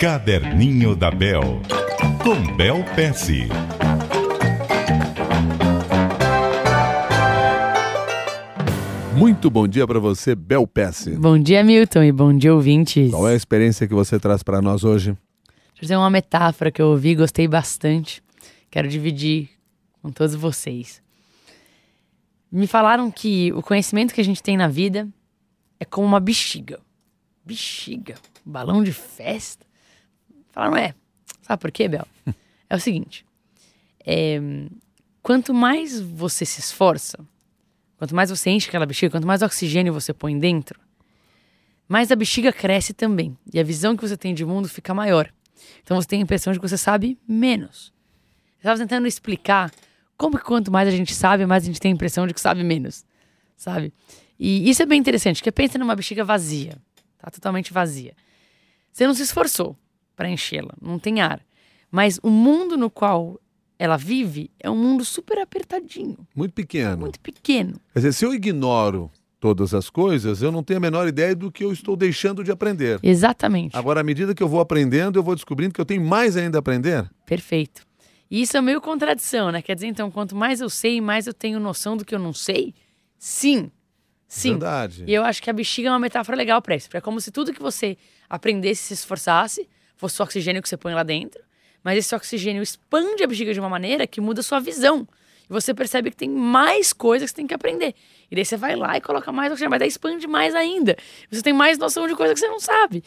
Caderninho da Bel, com Bel Pesce. Muito bom dia para você, Bel Pesce. Bom dia, Milton, e bom dia, ouvintes. Qual é a experiência que você traz para nós hoje? Deixa eu uma metáfora que eu ouvi, gostei bastante. Quero dividir com todos vocês. Me falaram que o conhecimento que a gente tem na vida é como uma bexiga. Bexiga, balão de festa. Falaram, é. Sabe por quê, Bel? É o seguinte: é, quanto mais você se esforça, quanto mais você enche aquela bexiga, quanto mais oxigênio você põe dentro, mais a bexiga cresce também. E a visão que você tem de mundo fica maior. Então você tem a impressão de que você sabe menos. Eu estava tentando explicar como que quanto mais a gente sabe, mais a gente tem a impressão de que sabe menos, sabe? E isso é bem interessante, porque pensa numa bexiga vazia, tá totalmente vazia. Você não se esforçou para enchê-la, não tem ar. Mas o mundo no qual ela vive é um mundo super apertadinho. Muito pequeno. Muito pequeno. Quer dizer, se eu ignoro todas as coisas, eu não tenho a menor ideia do que eu estou deixando de aprender. Exatamente. Agora, à medida que eu vou aprendendo, eu vou descobrindo que eu tenho mais ainda a aprender. Perfeito. E isso é meio contradição, né? Quer dizer, então, quanto mais eu sei, mais eu tenho noção do que eu não sei? Sim. Sim. Verdade. E eu acho que a bexiga é uma metáfora legal para isso. É como se tudo que você aprendesse, se esforçasse, fosse o oxigênio que você põe lá dentro. Mas esse oxigênio expande a bexiga de uma maneira que muda a sua visão. E você percebe que tem mais coisas que você tem que aprender. E daí você vai lá e coloca mais oxigênio, mas daí expande mais ainda. Você tem mais noção de coisa que você não sabe.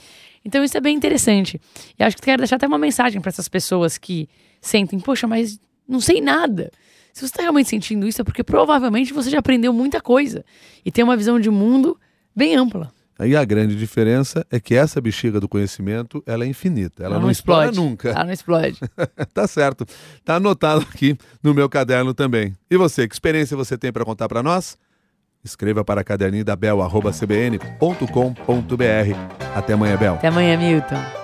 Então isso é bem interessante. E acho que quero deixar até uma mensagem para essas pessoas que sentem, poxa, mas não sei nada. Se você está realmente sentindo isso, é porque provavelmente você já aprendeu muita coisa e tem uma visão de mundo bem ampla. Aí a grande diferença é que essa bexiga do conhecimento, ela é infinita. Ela, Ela não, não explode explode. nunca. Ela não explode. tá certo. Tá anotado aqui no meu caderno também. E você, que experiência você tem para contar para nós? Escreva para caderninho da Bel, arroba cbn.com.br. Até amanhã, Bel. Até amanhã, Milton.